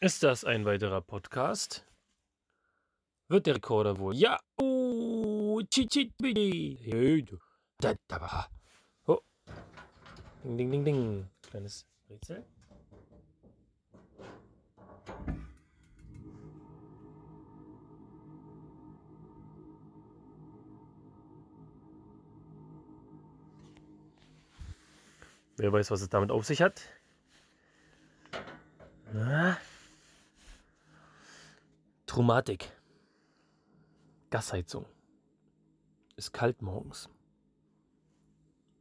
Ist das ein weiterer Podcast? Wird der Rekorder wohl? Ja! Oh. Oh. Ding, ding, ding, ding. Kleines Rätsel. Wer weiß, was es damit auf sich hat? Na? Traumatik. Gasheizung. Ist kalt morgens.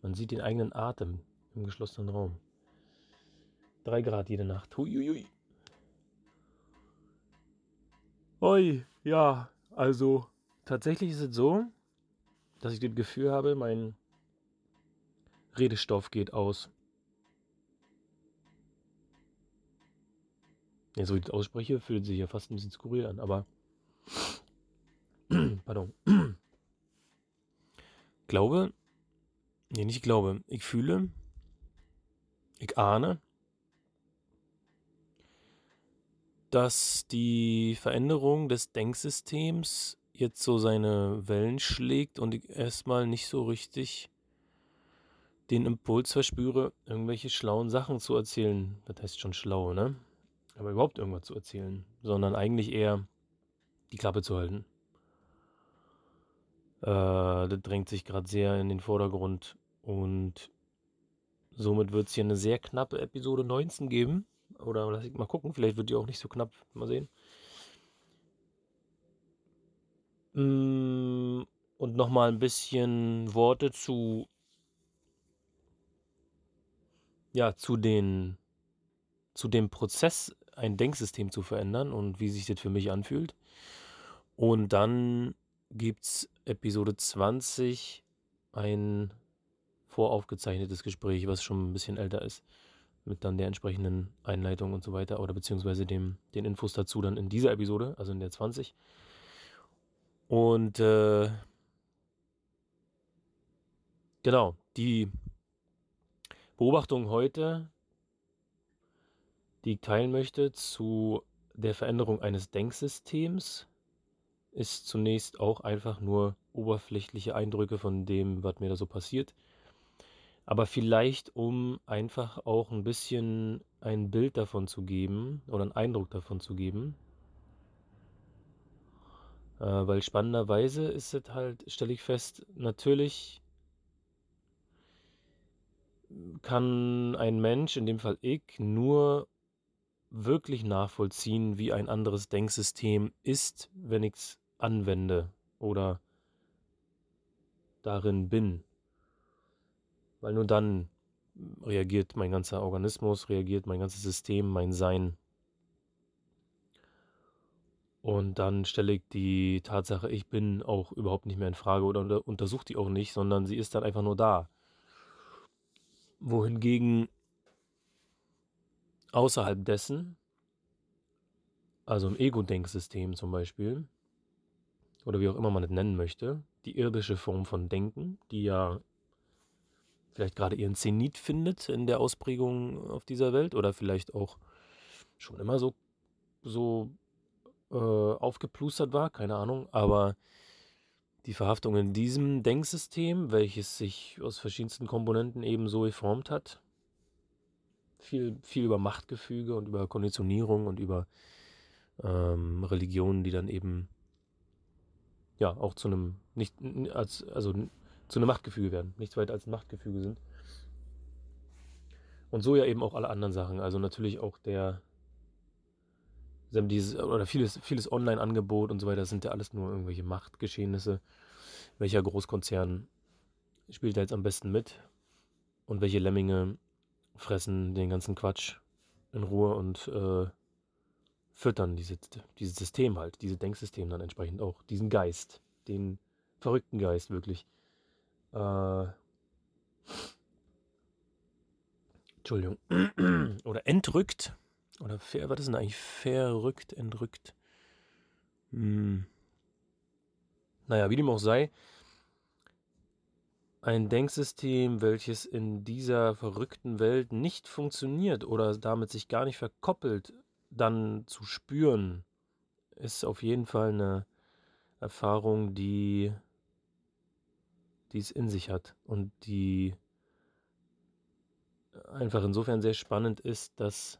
Man sieht den eigenen Atem im geschlossenen Raum. Drei Grad jede Nacht. Huiuiui. Oi, ja, also tatsächlich ist es so, dass ich das Gefühl habe, mein Redestoff geht aus. Ja, so wie ich das ausspreche, fühlt sich ja fast ein bisschen skurril an, aber. Pardon. glaube. Nee, nicht glaube. Ich fühle. Ich ahne. Dass die Veränderung des Denksystems jetzt so seine Wellen schlägt und ich erstmal nicht so richtig den Impuls verspüre, irgendwelche schlauen Sachen zu erzählen. Das heißt schon schlau, ne? Aber überhaupt irgendwas zu erzählen, sondern eigentlich eher die Klappe zu halten. Äh, das drängt sich gerade sehr in den Vordergrund und somit wird es hier eine sehr knappe Episode 19 geben. Oder lass ich mal gucken, vielleicht wird die auch nicht so knapp. Mal sehen. Mm, und nochmal ein bisschen Worte zu ja, zu den, zu dem Prozess, ein Denksystem zu verändern und wie sich das für mich anfühlt. Und dann gibt es Episode 20 ein voraufgezeichnetes Gespräch, was schon ein bisschen älter ist, mit dann der entsprechenden Einleitung und so weiter oder beziehungsweise dem, den Infos dazu dann in dieser Episode, also in der 20. Und äh, genau, die Beobachtung heute, die ich teilen möchte zu der Veränderung eines Denksystems, ist zunächst auch einfach nur oberflächliche Eindrücke von dem, was mir da so passiert. Aber vielleicht, um einfach auch ein bisschen ein Bild davon zu geben oder einen Eindruck davon zu geben. Äh, weil spannenderweise ist es halt, stelle ich fest, natürlich kann ein Mensch, in dem Fall ich, nur wirklich nachvollziehen, wie ein anderes Denksystem ist, wenn ich es anwende oder darin bin. Weil nur dann reagiert mein ganzer Organismus, reagiert mein ganzes System, mein Sein. Und dann stelle ich die Tatsache, ich bin auch überhaupt nicht mehr in Frage oder untersuche die auch nicht, sondern sie ist dann einfach nur da wohingegen außerhalb dessen, also im Ego-Denksystem zum Beispiel, oder wie auch immer man es nennen möchte, die irdische Form von Denken, die ja vielleicht gerade ihren Zenit findet in der Ausprägung auf dieser Welt oder vielleicht auch schon immer so, so äh, aufgeplustert war, keine Ahnung, aber die Verhaftung in diesem Denksystem, welches sich aus verschiedensten Komponenten eben so geformt hat. Viel, viel über Machtgefüge und über Konditionierung und über ähm, Religionen, die dann eben ja auch zu einem nicht als also zu einem Machtgefüge werden, nichts weiter als Machtgefüge sind. Und so ja eben auch alle anderen Sachen, also natürlich auch der dieses, oder vieles, vieles Online-Angebot und so weiter, sind ja alles nur irgendwelche Machtgeschehnisse. Welcher Großkonzern spielt da jetzt am besten mit? Und welche Lemminge fressen den ganzen Quatsch in Ruhe und äh, füttern diese, dieses System halt, dieses Denksystem dann entsprechend auch, diesen Geist, den verrückten Geist wirklich. Äh, Entschuldigung. Oder entrückt oder fair, was ist denn eigentlich verrückt, entrückt? Hm. Naja, wie dem auch sei, ein Denksystem, welches in dieser verrückten Welt nicht funktioniert oder damit sich gar nicht verkoppelt dann zu spüren, ist auf jeden Fall eine Erfahrung, die, die es in sich hat und die einfach insofern sehr spannend ist, dass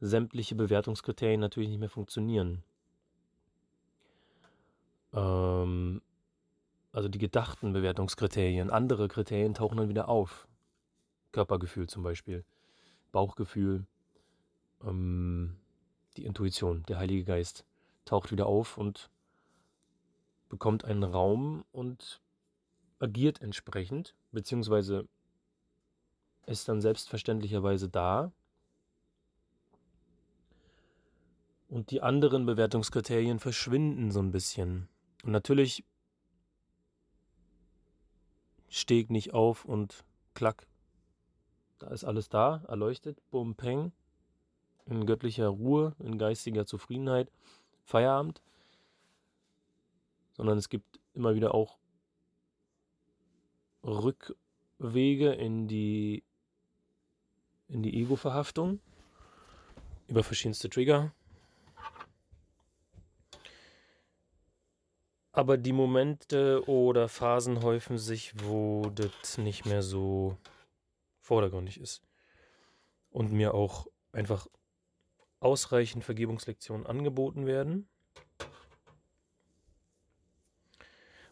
sämtliche Bewertungskriterien natürlich nicht mehr funktionieren. Ähm, also die gedachten Bewertungskriterien, andere Kriterien tauchen dann wieder auf. Körpergefühl zum Beispiel, Bauchgefühl, ähm, die Intuition, der Heilige Geist taucht wieder auf und bekommt einen Raum und agiert entsprechend, beziehungsweise ist dann selbstverständlicherweise da. Und die anderen Bewertungskriterien verschwinden so ein bisschen. Und natürlich steg nicht auf und klack. Da ist alles da, erleuchtet, bum, peng, in göttlicher Ruhe, in geistiger Zufriedenheit, Feierabend. Sondern es gibt immer wieder auch Rückwege in die in die Ego-Verhaftung über verschiedenste Trigger. Aber die Momente oder Phasen häufen sich, wo das nicht mehr so vordergründig ist. Und mir auch einfach ausreichend Vergebungslektionen angeboten werden.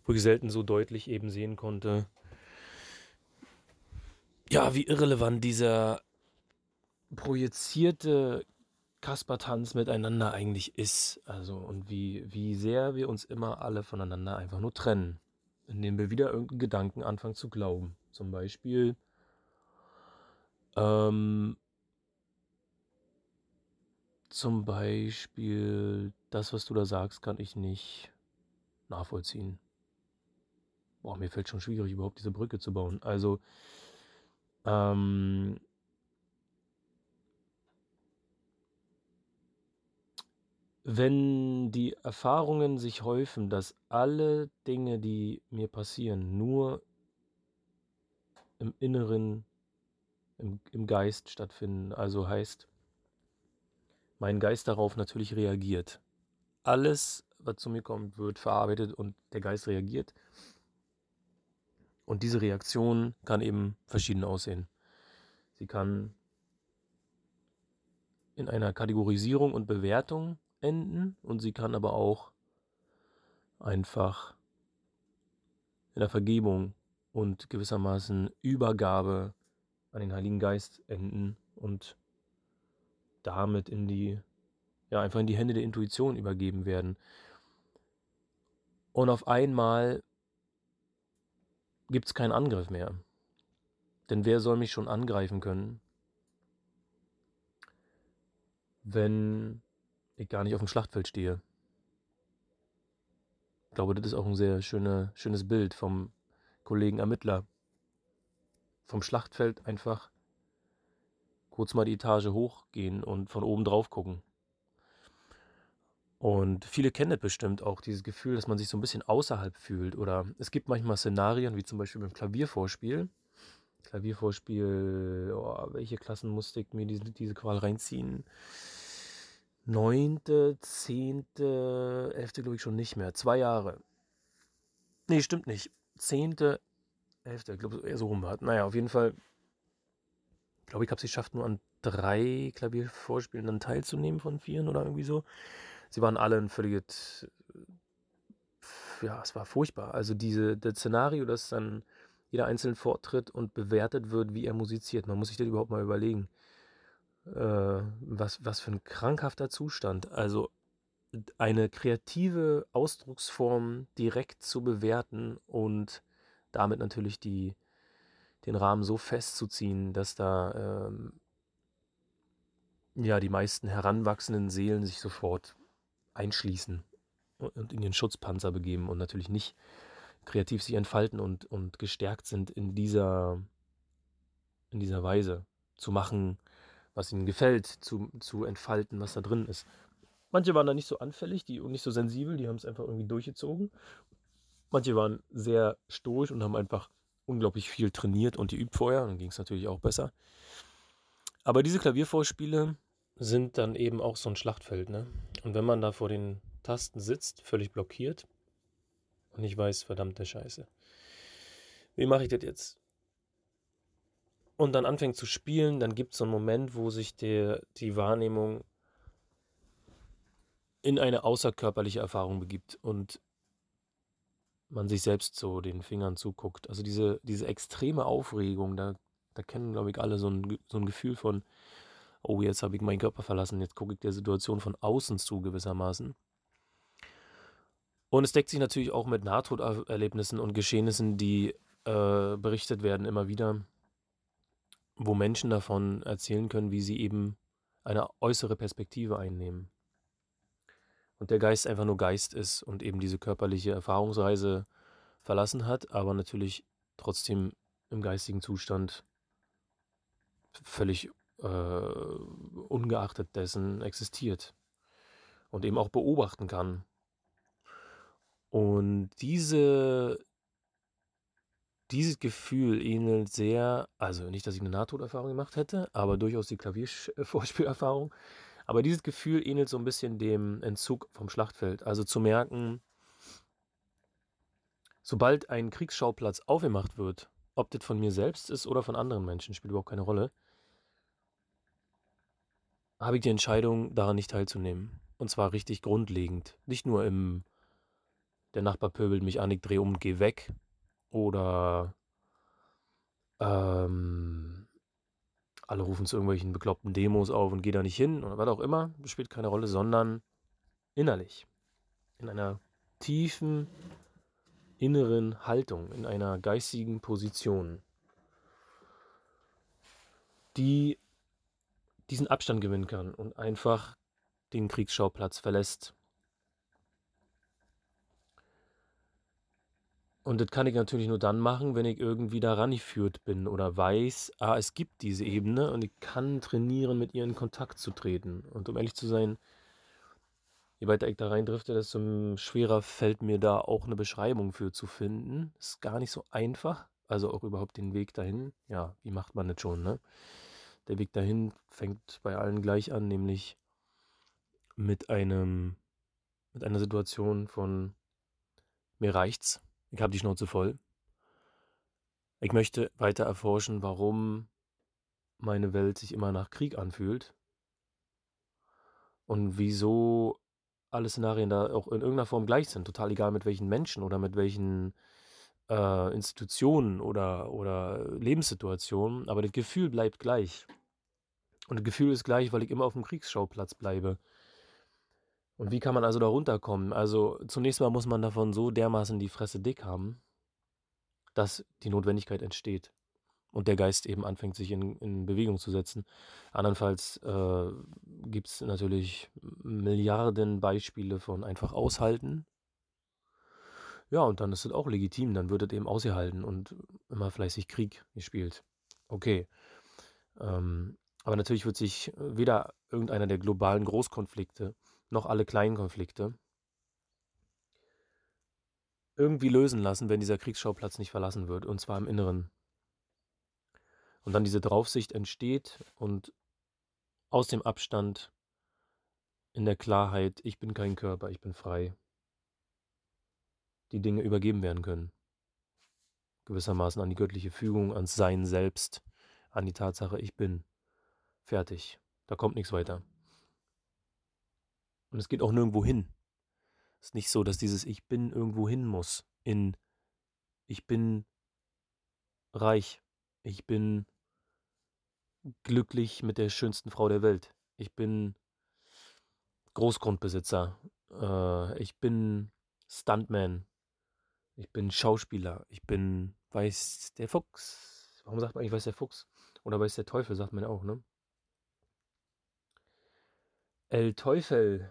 Wo ich selten so deutlich eben sehen konnte, ja, wie irrelevant dieser projizierte Kaspertanz miteinander eigentlich ist. Also und wie, wie sehr wir uns immer alle voneinander einfach nur trennen. Indem wir wieder irgendeinen Gedanken anfangen zu glauben. Zum Beispiel, ähm, zum Beispiel, das, was du da sagst, kann ich nicht nachvollziehen. Boah, mir fällt schon schwierig, überhaupt diese Brücke zu bauen. Also, ähm, Wenn die Erfahrungen sich häufen, dass alle Dinge, die mir passieren, nur im Inneren, im, im Geist stattfinden, also heißt, mein Geist darauf natürlich reagiert. Alles, was zu mir kommt, wird verarbeitet und der Geist reagiert. Und diese Reaktion kann eben verschieden aussehen. Sie kann in einer Kategorisierung und Bewertung enden und sie kann aber auch einfach in der Vergebung und gewissermaßen Übergabe an den Heiligen Geist enden und damit in die, ja, einfach in die Hände der Intuition übergeben werden. Und auf einmal gibt es keinen Angriff mehr. Denn wer soll mich schon angreifen können, wenn ich gar nicht auf dem Schlachtfeld stehe. Ich glaube, das ist auch ein sehr schöne, schönes Bild vom Kollegen Ermittler. Vom Schlachtfeld einfach kurz mal die Etage hochgehen und von oben drauf gucken. Und viele kennen das bestimmt auch, dieses Gefühl, dass man sich so ein bisschen außerhalb fühlt. Oder es gibt manchmal Szenarien, wie zum Beispiel beim Klaviervorspiel. Klaviervorspiel, oh, welche Klassen musste ich mir diese, diese Qual reinziehen? Neunte, zehnte, elfte glaube ich schon nicht mehr. Zwei Jahre. Nee, stimmt nicht. Zehnte, elfte, ich glaube eher so rum hat. Naja, auf jeden Fall, glaube ich, habe es geschafft, nur an drei Klaviervorspielen dann teilzunehmen von vieren oder irgendwie so. Sie waren alle ein völliges, ja, es war furchtbar. Also diese, das Szenario, dass dann jeder einzeln vortritt und bewertet wird, wie er musiziert. Man muss sich das überhaupt mal überlegen äh, was, was für ein krankhafter Zustand. Also eine kreative Ausdrucksform direkt zu bewerten und damit natürlich die, den Rahmen so festzuziehen, dass da ähm, ja die meisten heranwachsenden Seelen sich sofort einschließen und in den Schutzpanzer begeben und natürlich nicht kreativ sich entfalten und, und gestärkt sind in dieser, in dieser Weise zu machen, was ihnen gefällt, zu, zu entfalten, was da drin ist. Manche waren da nicht so anfällig die, und nicht so sensibel, die haben es einfach irgendwie durchgezogen. Manche waren sehr stoisch und haben einfach unglaublich viel trainiert und geübt vorher, dann ging es natürlich auch besser. Aber diese Klaviervorspiele sind dann eben auch so ein Schlachtfeld, ne? Und wenn man da vor den Tasten sitzt, völlig blockiert und ich weiß, verdammte Scheiße. Wie mache ich das jetzt? Und dann anfängt zu spielen, dann gibt es so einen Moment, wo sich der, die Wahrnehmung in eine außerkörperliche Erfahrung begibt und man sich selbst so den Fingern zuguckt. Also diese, diese extreme Aufregung, da, da kennen, glaube ich, alle so ein, so ein Gefühl von, oh, jetzt habe ich meinen Körper verlassen, jetzt gucke ich der Situation von außen zu gewissermaßen. Und es deckt sich natürlich auch mit Nahtoderlebnissen und Geschehnissen, die äh, berichtet werden immer wieder, wo Menschen davon erzählen können, wie sie eben eine äußere Perspektive einnehmen. Und der Geist einfach nur Geist ist und eben diese körperliche Erfahrungsreise verlassen hat, aber natürlich trotzdem im geistigen Zustand völlig äh, ungeachtet dessen existiert und eben auch beobachten kann. Und diese, dieses Gefühl ähnelt sehr, also nicht, dass ich eine Nahtoderfahrung gemacht hätte, aber durchaus die Klaviervorspielerfahrung. Aber dieses Gefühl ähnelt so ein bisschen dem Entzug vom Schlachtfeld. Also zu merken, sobald ein Kriegsschauplatz aufgemacht wird, ob das von mir selbst ist oder von anderen Menschen, spielt überhaupt keine Rolle, habe ich die Entscheidung, daran nicht teilzunehmen. Und zwar richtig grundlegend. Nicht nur im, der Nachbar pöbelt mich an, ich drehe um und gehe weg. Oder ähm, alle rufen zu irgendwelchen bekloppten Demos auf und gehen da nicht hin oder was auch immer, spielt keine Rolle, sondern innerlich. In einer tiefen inneren Haltung, in einer geistigen Position, die diesen Abstand gewinnen kann und einfach den Kriegsschauplatz verlässt. Und das kann ich natürlich nur dann machen, wenn ich irgendwie daran geführt bin oder weiß, ah, es gibt diese Ebene und ich kann trainieren, mit ihr in Kontakt zu treten. Und um ehrlich zu sein, je weiter ich da reindrifte, desto schwerer fällt mir da auch eine Beschreibung für zu finden. Ist gar nicht so einfach. Also auch überhaupt den Weg dahin. Ja, wie macht man das schon, ne? Der Weg dahin fängt bei allen gleich an, nämlich mit einem, mit einer Situation von mir reicht's, ich habe die Schnauze voll. Ich möchte weiter erforschen, warum meine Welt sich immer nach Krieg anfühlt und wieso alle Szenarien da auch in irgendeiner Form gleich sind, total egal mit welchen Menschen oder mit welchen äh, Institutionen oder, oder Lebenssituationen, aber das Gefühl bleibt gleich. Und das Gefühl ist gleich, weil ich immer auf dem Kriegsschauplatz bleibe. Und wie kann man also da runterkommen? Also zunächst mal muss man davon so dermaßen die Fresse dick haben, dass die Notwendigkeit entsteht und der Geist eben anfängt, sich in, in Bewegung zu setzen. Andernfalls äh, gibt es natürlich Milliarden Beispiele von einfach aushalten ja, und dann ist es auch legitim, dann wird es eben ausgehalten und immer fleißig Krieg gespielt. Okay. Ähm, aber natürlich wird sich weder irgendeiner der globalen Großkonflikte noch alle kleinen Konflikte irgendwie lösen lassen, wenn dieser Kriegsschauplatz nicht verlassen wird, und zwar im Inneren. Und dann diese Draufsicht entsteht und aus dem Abstand in der Klarheit, ich bin kein Körper, ich bin frei die Dinge übergeben werden können. Gewissermaßen an die göttliche Fügung, ans Sein selbst, an die Tatsache, ich bin fertig. Da kommt nichts weiter. Und es geht auch nirgendwo hin. Es ist nicht so, dass dieses Ich bin irgendwo hin muss. In Ich bin reich. Ich bin glücklich mit der schönsten Frau der Welt. Ich bin Großgrundbesitzer. Äh, ich bin Stuntman. Ich bin Schauspieler. Ich bin weiß der Fuchs. Warum sagt man eigentlich weiß der Fuchs? Oder weiß der Teufel, sagt man auch, ne? El Teufel.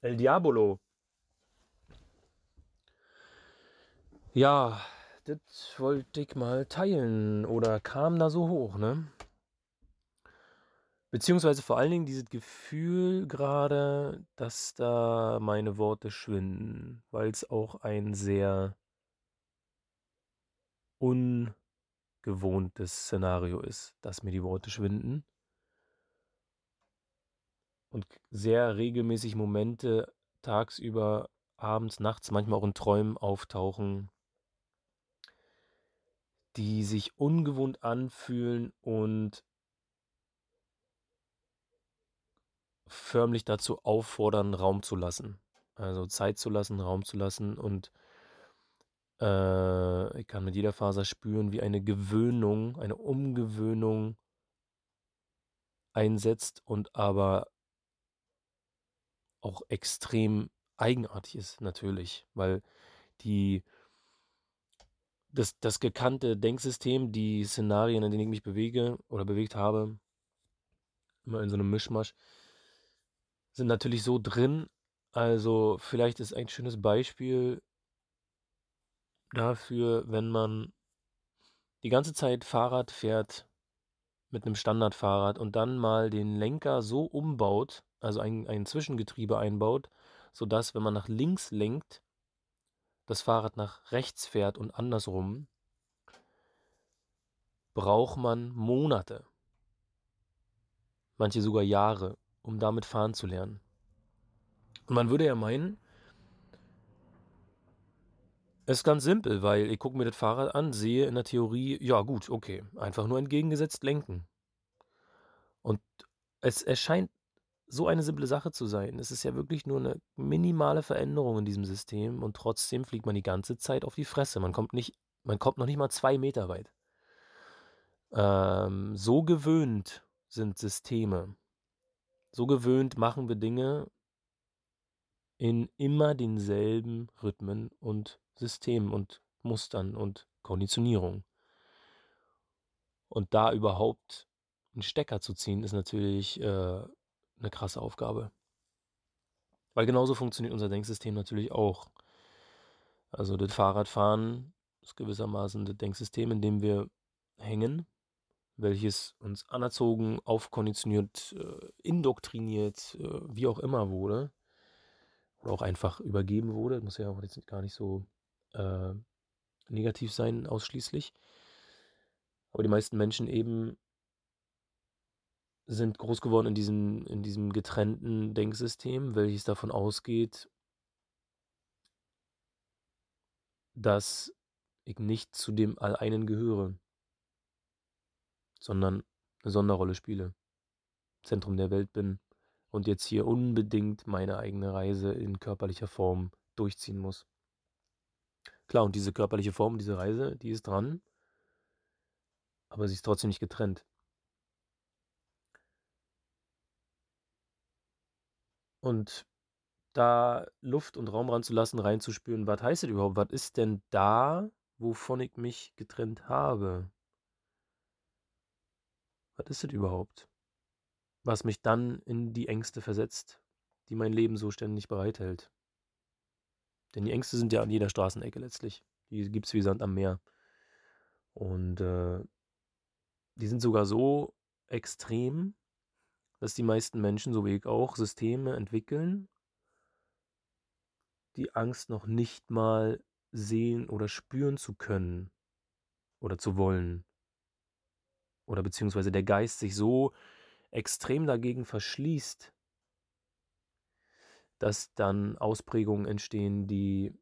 El Diabolo. Ja, das wollte ich mal teilen oder kam da so hoch, ne? Beziehungsweise vor allen Dingen dieses Gefühl gerade, dass da meine Worte schwinden, weil es auch ein sehr ungewohntes Szenario ist, dass mir die Worte schwinden. Und sehr regelmäßig Momente tagsüber, abends, nachts, manchmal auch in Träumen auftauchen, die sich ungewohnt anfühlen und förmlich dazu auffordern, Raum zu lassen. Also Zeit zu lassen, Raum zu lassen und äh, ich kann mit jeder Faser spüren, wie eine Gewöhnung, eine Umgewöhnung einsetzt und aber auch extrem eigenartig ist, natürlich, weil die das, das gekannte Denksystem, die Szenarien, in denen ich mich bewege oder bewegt habe, immer in so einem Mischmasch, sind natürlich so drin. Also vielleicht ist ein schönes Beispiel dafür, wenn man die ganze Zeit Fahrrad fährt mit einem Standardfahrrad und dann mal den Lenker so umbaut, also ein, ein Zwischengetriebe einbaut, sodass, wenn man nach links lenkt, das Fahrrad nach rechts fährt und andersrum, braucht man Monate, manche sogar Jahre, um damit fahren zu lernen. Und man würde ja meinen, es ist ganz simpel, weil ich gucke mir das Fahrrad an, sehe in der Theorie, ja gut, okay, einfach nur entgegengesetzt lenken. Und es erscheint so eine simple Sache zu sein. Es ist ja wirklich nur eine minimale Veränderung in diesem System und trotzdem fliegt man die ganze Zeit auf die Fresse. Man kommt nicht, man kommt noch nicht mal zwei Meter weit. Ähm, so gewöhnt sind Systeme. So gewöhnt machen wir Dinge in immer denselben Rhythmen und Systemen und Mustern und Konditionierung. Und da überhaupt einen Stecker zu ziehen, ist natürlich äh, eine krasse Aufgabe. Weil genauso funktioniert unser Denksystem natürlich auch. Also das Fahrradfahren ist gewissermaßen das Denksystem, in dem wir hängen, welches uns anerzogen, aufkonditioniert, äh, indoktriniert, äh, wie auch immer wurde. Oder auch einfach übergeben wurde. Das muss ja auch jetzt gar nicht so äh, negativ sein, ausschließlich. Aber die meisten Menschen eben sind groß geworden in diesem, in diesem getrennten Denksystem, welches davon ausgeht, dass ich nicht zu dem All-Einen gehöre, sondern eine Sonderrolle spiele, Zentrum der Welt bin und jetzt hier unbedingt meine eigene Reise in körperlicher Form durchziehen muss. Klar, und diese körperliche Form, diese Reise, die ist dran, aber sie ist trotzdem nicht getrennt. Und da Luft und Raum ranzulassen, reinzuspüren, was heißt das überhaupt? Was ist denn da, wovon ich mich getrennt habe? Was ist das überhaupt? Was mich dann in die Ängste versetzt, die mein Leben so ständig bereithält. Denn die Ängste sind ja an jeder Straßenecke letztlich. Die gibt es wie Sand am Meer. Und äh, die sind sogar so extrem, dass die meisten Menschen, so wie ich auch, Systeme entwickeln, die Angst noch nicht mal sehen oder spüren zu können oder zu wollen. Oder beziehungsweise der Geist sich so extrem dagegen verschließt, dass dann Ausprägungen entstehen, die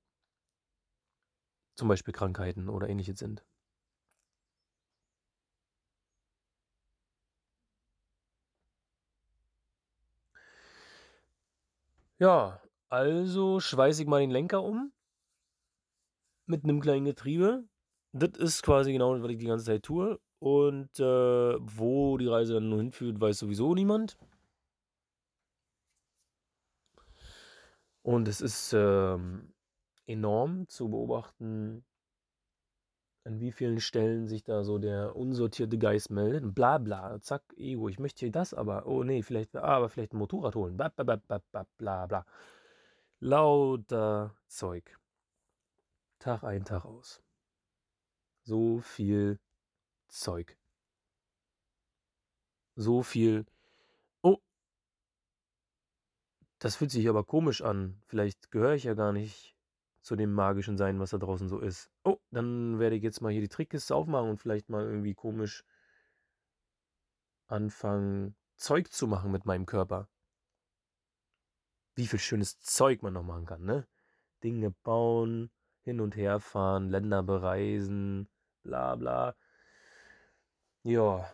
zum Beispiel Krankheiten oder ähnliches sind. Ja, also schweiße ich mal den Lenker um mit einem kleinen Getriebe. Das ist quasi genau, was ich die ganze Zeit tue. Und äh, wo die Reise dann nur hinführt, weiß sowieso niemand. Und es ist ähm, enorm zu beobachten, an wie vielen Stellen sich da so der unsortierte Geist meldet. Bla bla, zack, Ego, ich möchte hier das, aber, oh nee, vielleicht, ah, aber vielleicht ein Motorrad holen. Bla bla bla bla bla bla. Lauter Zeug. Tag ein, Tag aus. So viel Zeug. So viel das fühlt sich aber komisch an. Vielleicht gehöre ich ja gar nicht zu dem magischen Sein, was da draußen so ist. Oh, dann werde ich jetzt mal hier die Trickkiste aufmachen und vielleicht mal irgendwie komisch anfangen, Zeug zu machen mit meinem Körper. wie viel schönes Zeug man noch machen kann, ne? Dinge bauen, hin und her fahren, Länder bereisen, bla bla. Ja.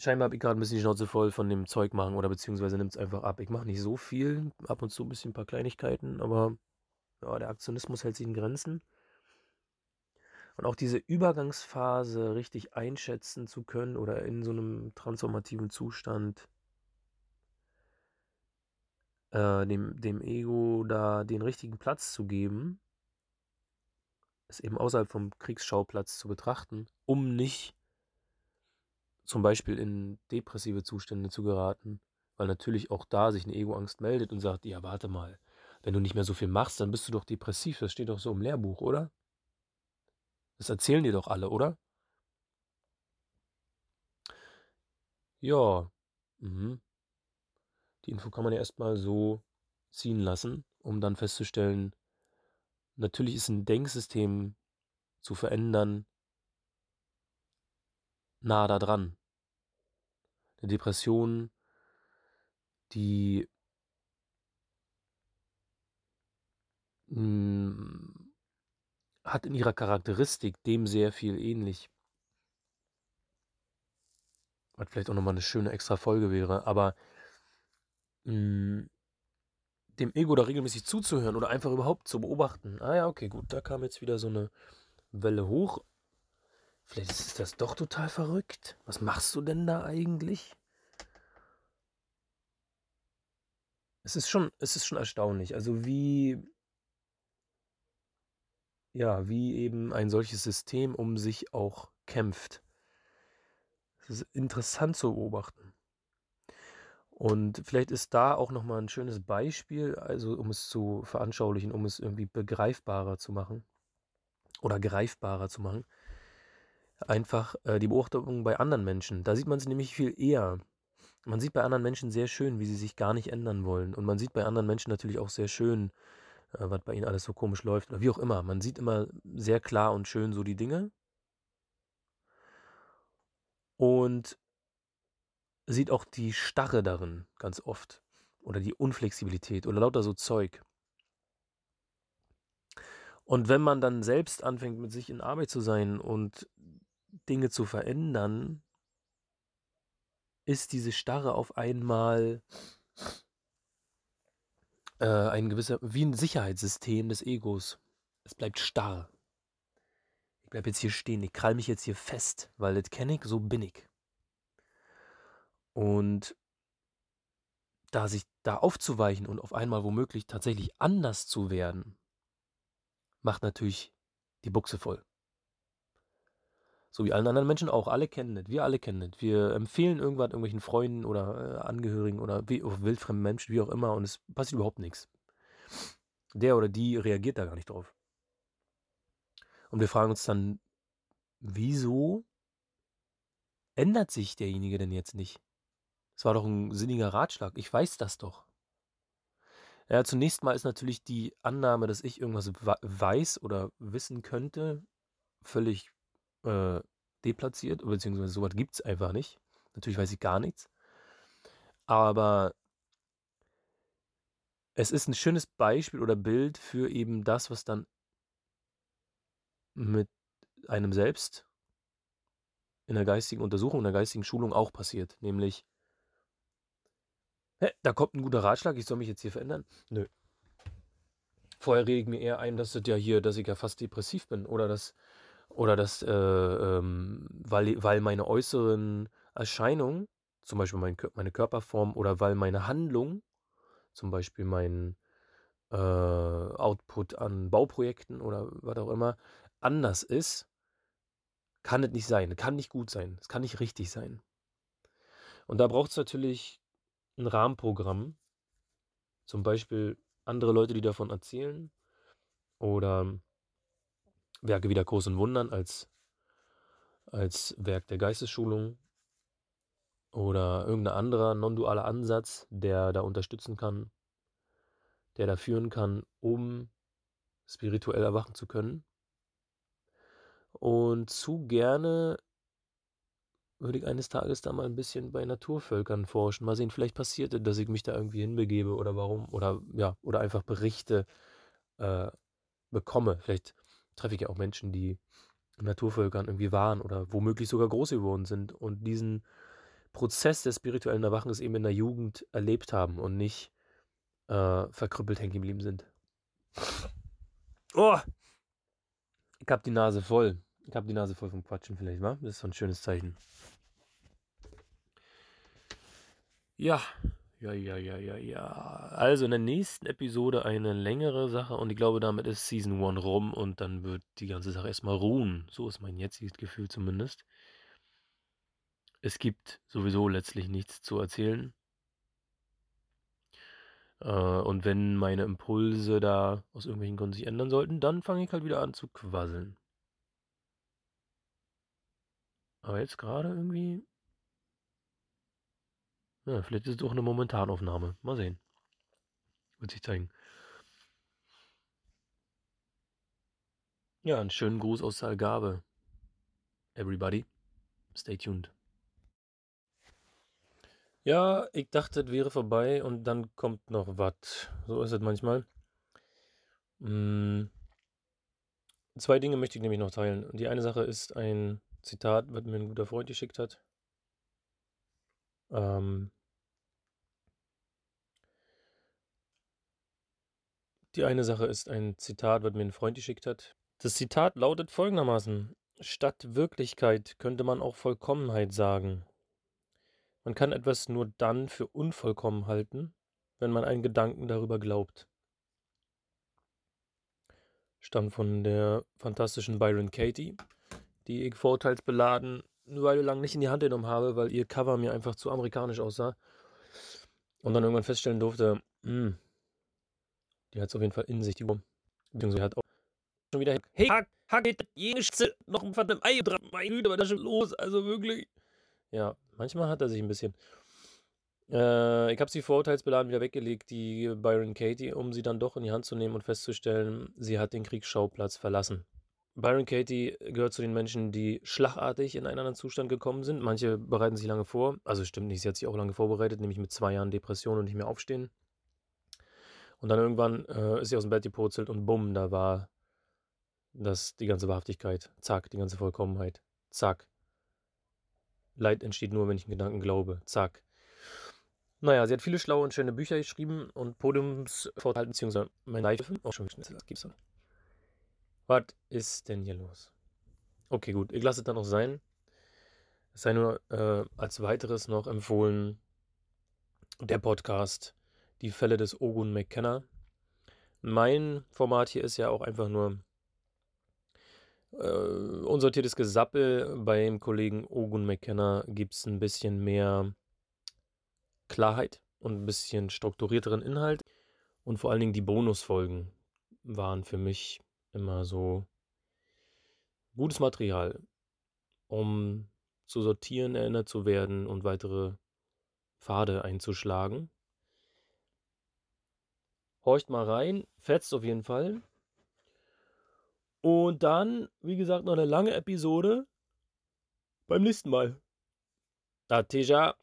Scheinbar habe ich gerade ein bisschen die Schnauze voll von dem Zeug machen oder beziehungsweise nimmt es einfach ab. Ich mache nicht so viel, ab und zu ein bisschen ein paar Kleinigkeiten, aber ja, der Aktionismus hält sich in Grenzen. Und auch diese Übergangsphase richtig einschätzen zu können oder in so einem transformativen Zustand äh, dem, dem Ego da den richtigen Platz zu geben, es eben außerhalb vom Kriegsschauplatz zu betrachten, um nicht zum Beispiel in depressive Zustände zu geraten, weil natürlich auch da sich eine Ego-Angst meldet und sagt, ja, warte mal, wenn du nicht mehr so viel machst, dann bist du doch depressiv, das steht doch so im Lehrbuch, oder? Das erzählen dir doch alle, oder? Ja, mhm. Die Info kann man ja erstmal so ziehen lassen, um dann festzustellen, natürlich ist ein Denksystem zu verändern nah da dran. Eine Depression, die mh, hm, hat in ihrer Charakteristik dem sehr viel ähnlich. Was vielleicht auch nochmal eine schöne extra Folge wäre, aber mh, hm, dem Ego da regelmäßig zuzuhören oder einfach überhaupt zu beobachten. Ah ja, okay, gut, da kam jetzt wieder so eine Welle hoch. Vielleicht ist das doch total verrückt. Was machst du denn da eigentlich? Es ist schon, es ist schon erstaunlich. Also wie, ja, wie eben ein solches System um sich auch kämpft. Es ist interessant zu beobachten. Und vielleicht ist da auch nochmal ein schönes Beispiel, also um es zu veranschaulichen, um es irgendwie begreifbarer zu machen oder greifbarer zu machen. Einfach äh, die Beobachtung bei anderen Menschen. Da sieht man sie nämlich viel eher. Man sieht bei anderen Menschen sehr schön, wie sie sich gar nicht ändern wollen. Und man sieht bei anderen Menschen natürlich auch sehr schön, äh, was bei ihnen alles so komisch läuft oder wie auch immer. Man sieht immer sehr klar und schön so die Dinge. Und sieht auch die Starre darin ganz oft. Oder die Unflexibilität oder lauter so Zeug. Und wenn man dann selbst anfängt, mit sich in Arbeit zu sein und Dinge zu verändern, ist diese Starre auf einmal äh, ein gewisser, wie ein Sicherheitssystem des Egos. Es bleibt starr. Ich bleibe jetzt hier stehen, ich krall mich jetzt hier fest, weil das kenne ich, so bin ich. Und da sich da aufzuweichen und auf einmal womöglich tatsächlich anders zu werden, macht natürlich die Buchse voll. So wie allen anderen Menschen auch. Alle kennen das. Wir alle kennen das. Wir empfehlen irgendwas irgendwelchen Freunden oder äh, Angehörigen oder wie, wildfremden Menschen, wie auch immer, und es passiert überhaupt nichts. Der oder die reagiert da gar nicht drauf. Und wir fragen uns dann, wieso ändert sich derjenige denn jetzt nicht? Es war doch ein sinniger Ratschlag. Ich weiß das doch. Ja, zunächst mal ist natürlich die Annahme, dass ich irgendwas weiß oder wissen könnte, völlig äh, deplatziert, beziehungsweise sowas gibt es einfach nicht. Natürlich weiß ich gar nichts. Aber es ist ein schönes Beispiel oder Bild für eben das, was dann mit einem selbst in der geistigen Untersuchung, in der geistigen Schulung auch passiert. Nämlich, Hä, da kommt ein guter Ratschlag, ich soll mich jetzt hier verändern? Nö. Vorher rede ich mir eher ein, dass das ja hier, dass ich ja fast depressiv bin oder dass, oder dass, äh, ähm, weil, weil meine äußeren Erscheinungen, zum Beispiel mein, meine Körperform oder weil meine Handlung, zum Beispiel mein äh, Output an Bauprojekten oder was auch immer, anders ist, kann es nicht sein, kann nicht gut sein, es kann nicht richtig sein. Und da braucht es natürlich ein Rahmenprogramm, zum Beispiel andere Leute, die davon erzählen, oder Werke wie der Großen Wundern als, als Werk der Geistesschulung oder irgendein anderer non-dualer Ansatz, der da unterstützen kann, der da führen kann, um spirituell erwachen zu können. Und zu gerne würde ich eines Tages da mal ein bisschen bei Naturvölkern forschen. Mal sehen, vielleicht passiert dass ich mich da irgendwie hinbegebe oder warum. Oder ja, oder einfach Berichte äh, bekomme. Vielleicht treffe ich ja auch Menschen, die Naturvölkern irgendwie waren oder womöglich sogar groß geworden sind und diesen Prozess des spirituellen Erwachens eben in der Jugend erlebt haben und nicht äh, verkrüppelt hängen geblieben sind. Oh! Ich hab die Nase voll. Ich hab die Nase voll vom Quatschen vielleicht, wa? Das ist so ein schönes Zeichen. Ja, ja, ja, ja, ja, ja. Also in der nächsten Episode eine längere Sache und ich glaube, damit ist Season 1 rum und dann wird die ganze Sache erstmal ruhen. So ist mein jetziges Gefühl zumindest. Es gibt sowieso letztlich nichts zu erzählen. Äh, und wenn meine Impulse da aus irgendwelchen Gründen sich ändern sollten, dann fange ich halt wieder an zu quasseln. Aber jetzt gerade irgendwie ja, vielleicht ist es auch eine Momentanaufnahme. Mal sehen. Wird sich zeigen. Ja, einen schönen Gruß aus der Algarve. Everybody, stay tuned. Ja, ich dachte, es wäre vorbei und dann kommt noch was. So ist es manchmal. Hm. Zwei Dinge möchte ich nämlich noch teilen. Die eine Sache ist ein Zitat, was mir ein guter Freund geschickt hat. Ähm, die eine Sache ist ein Zitat, was mir ein Freund geschickt hat. Das Zitat lautet folgendermaßen: Statt Wirklichkeit könnte man auch Vollkommenheit sagen. Man kann etwas nur dann für unvollkommen halten, wenn man einen Gedanken darüber glaubt. Stammt von der fantastischen Byron Katie, die ich vorurteilsbeladen eine Weile lang nicht in die Hand genommen habe, weil ihr Cover mir einfach zu amerikanisch aussah. Und dann irgendwann feststellen durfte, mh, hm, die hat es auf jeden Fall in sich, die Wurm. Beziehungsweise hat auch schon wieder, hey, hack, hack, Schitze, noch ein verdammtes Ei dran, mein Güte, was ist schon los? Also wirklich. Ja, manchmal hat er sich ein bisschen. Äh, ich habe sie vorurteilsbeladen wieder weggelegt, die Byron Katie, um sie dann doch in die Hand zu nehmen und festzustellen, sie hat den Kriegsschauplatz verlassen. Byron Katie gehört zu den Menschen, die schlagartig in einen anderen Zustand gekommen sind. Manche bereiten sich lange vor. Also stimmt nicht, sie hat sich auch lange vorbereitet, nämlich mit zwei Jahren Depression und nicht mehr aufstehen. Und dann irgendwann äh, ist sie aus dem Bett gepurzelt und bumm, da war das die ganze Wahrhaftigkeit. Zack, die ganze Vollkommenheit. Zack. Leid entsteht nur, wenn ich einen Gedanken glaube. Zack. Naja, sie hat viele schlaue und schöne Bücher geschrieben und Podiumsvorteile, beziehungsweise mein Live, auch schon geschnitten, das gibt's dann. Was ist denn hier los? Okay, gut, ich lasse es dann noch sein. Es sei nur äh, als weiteres noch empfohlen, der Podcast Die Fälle des Ogun McKenna. Mein Format hier ist ja auch einfach nur äh, unsortiertes Gesappel. Beim Kollegen Ogun McKenna gibt es ein bisschen mehr Klarheit und ein bisschen strukturierteren Inhalt. Und vor allen Dingen die Bonusfolgen waren für mich immer so gutes Material, um zu sortieren, erinnert zu werden und weitere Pfade einzuschlagen. Horcht mal rein, fetzt auf jeden Fall. Und dann, wie gesagt, noch eine lange Episode beim nächsten Mal. Da, Teja.